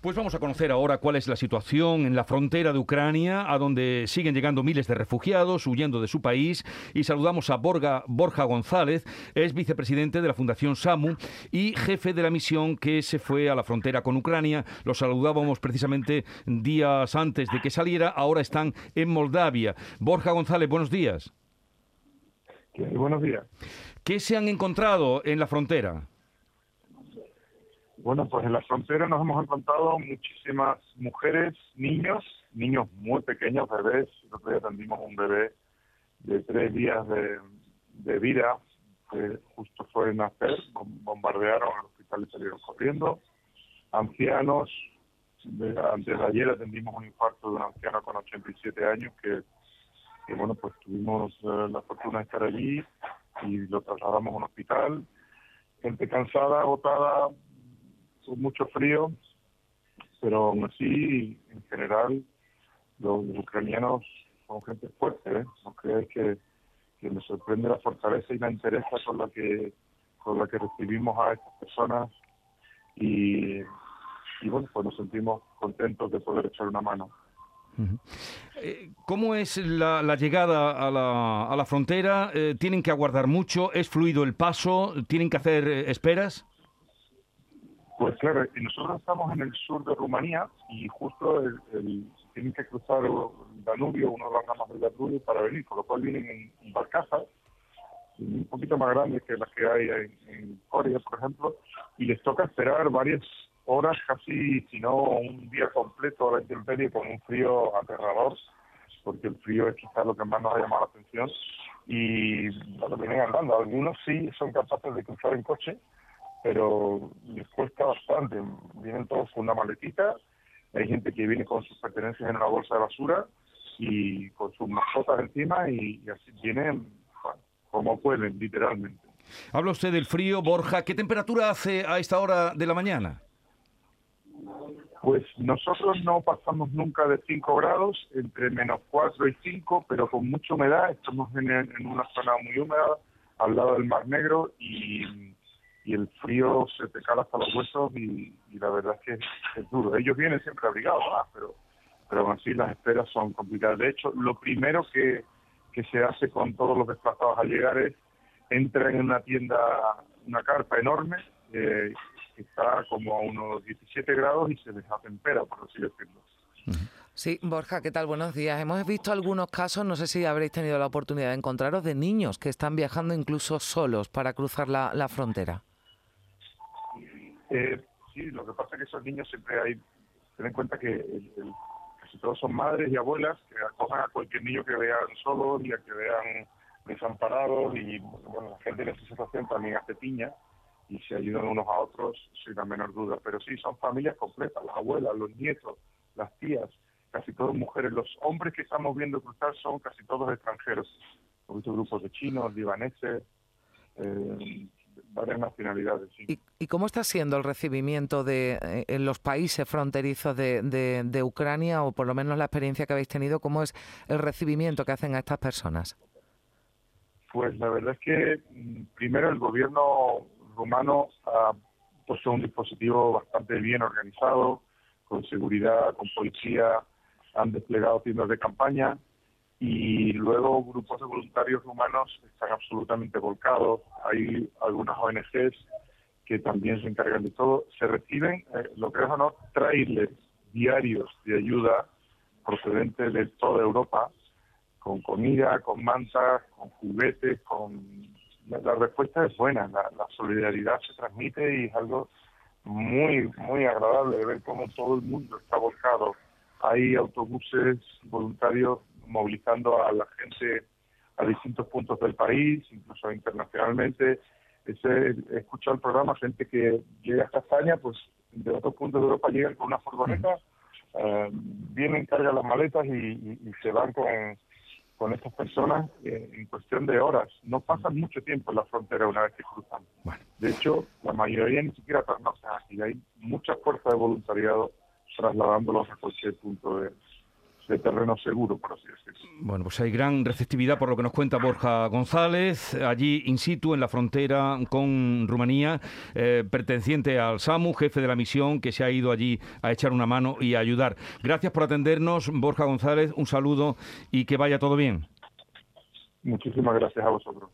Pues vamos a conocer ahora cuál es la situación en la frontera de Ucrania, a donde siguen llegando miles de refugiados huyendo de su país. Y saludamos a Borja, Borja González, es vicepresidente de la Fundación SAMU y jefe de la misión que se fue a la frontera con Ucrania. Lo saludábamos precisamente días antes de que saliera, ahora están en Moldavia. Borja González, buenos días. buenos días. ¿Qué se han encontrado en la frontera? Bueno, pues en la frontera nos hemos encontrado muchísimas mujeres, niños, niños muy pequeños, bebés. Nosotros atendimos un bebé de tres días de, vida que justo fue nacer, bombardearon al hospital y salieron corriendo. Ancianos, antes de ayer atendimos un infarto de un anciano con 87 años que, bueno, pues tuvimos eh, la fortuna de estar allí y lo trasladamos a un hospital. Gente cansada, agotada, mucho frío, pero aún así, en general, los, ucranianos son gente fuerte, ¿eh? No crees que, que me sorprende la fortaleza y la interés con la que con la que recibimos a estas personas y, y bueno, pues nos sentimos contentos de poder echar una mano. Eh, ¿Cómo es la, llegada a la, a la frontera? Eh, ¿Tienen que aguardar mucho? ¿Es fluido el paso? ¿Tienen que hacer esperas? Pues claro, nosotros estamos en el sur de Rumanía y justo el, tienen que cruzar el Danubio, uno de las ramas del Danubio para venir, por lo cual vienen en barcazas un poquito más grandes que las que hay en, Corea, por ejemplo, y les toca esperar varias horas, casi, si no un día completo a la intemperie con un frío aterrador, porque el frío es quizás lo que más nos ha llamado la atención, y bueno, vienen andando. Algunos sí son capaces de cruzar en coche, pero les cuesta bastante. Vienen todos con una maletita, hay gente que viene con sus pertenencias en una bolsa de basura y con sus mascotas encima y, así vienen como pueden, literalmente. Habla usted del frío, Borja. ¿Qué temperatura hace a esta hora de la mañana? Pues nosotros no pasamos nunca de 5 grados, entre menos 4 y 5, pero con mucha humedad. Estamos en, en una zona muy húmeda, al lado del Mar Negro, y y el frío se te cala hasta los huesos y, la verdad es que es duro. Ellos vienen siempre abrigados, pero, pero aún así las esperas son complicadas. De hecho, lo primero que, que se hace con todos los desplazados al llegar es entran en una tienda, una carpa enorme, eh, que está como a unos 17 grados y se les atempera, por así decirlo. Sí, Borja, ¿qué tal? Buenos días. Hemos visto algunos casos, no sé si habréis tenido la oportunidad de encontraros, de niños que están viajando incluso solos para cruzar la, la frontera. Eh, sí, lo que pasa es que esos niños siempre hay, ten en cuenta que casi todos son madres y abuelas que acojan a cualquier niño que vean solo y a que vean desamparados y bueno, la gente en esa situación también hace piña y se ayudan unos a otros sin la menor duda. Pero sí, son familias completas, las abuelas, los nietos, las tías, casi todas mujeres. Los hombres que estamos viendo cruzar son casi todos extranjeros. Muchos grupos de chinos, libaneses, eh, varias nacionalidades. ¿Y, cómo está siendo el recibimiento de eh, en los países fronterizos de, de, Ucrania, o por lo menos la experiencia que habéis tenido, cómo es el recibimiento que hacen a estas personas? Pues la verdad es que mm, primero el gobierno rumano ha puesto un dispositivo bastante bien organizado, con seguridad, con policía, han desplegado tiendas de campaña y luego grupos de voluntarios humanos están absolutamente volcados. Hay algunas ONGs que también se encargan de todo. Se reciben, eh, lo que es o no, trailers diarios de ayuda procedentes de toda Europa, con comida, con mantas, con juguetes, con... La, respuesta es buena, la, solidaridad se transmite y es algo muy, muy agradable ver cómo todo el mundo está volcado. Hay autobuses voluntarios movilizando a la gente a distintos puntos del país, incluso internacionalmente. Ese, he escuchado el programa, gente que llega hasta España, pues de otros puntos de Europa llegan con una furgoneta, eh, vienen, cargan las maletas y, se van con, con estas personas eh, en cuestión de horas. No pasan mucho tiempo en la frontera una vez que cruzan. De hecho, la mayoría ni siquiera pernoctan aquí. Hay mucha fuerza de voluntariado trasladándolos a cualquier punto de, de terreno seguro, por así decirlo. Bueno, pues hay gran receptividad por lo que nos cuenta Borja González, allí in situ en la frontera con Rumanía, eh, perteneciente al SAMU, jefe de la misión, que se ha ido allí a echar una mano y a ayudar. Gracias por atendernos, Borja González, un saludo y que vaya todo bien. Muchísimas gracias a vosotros.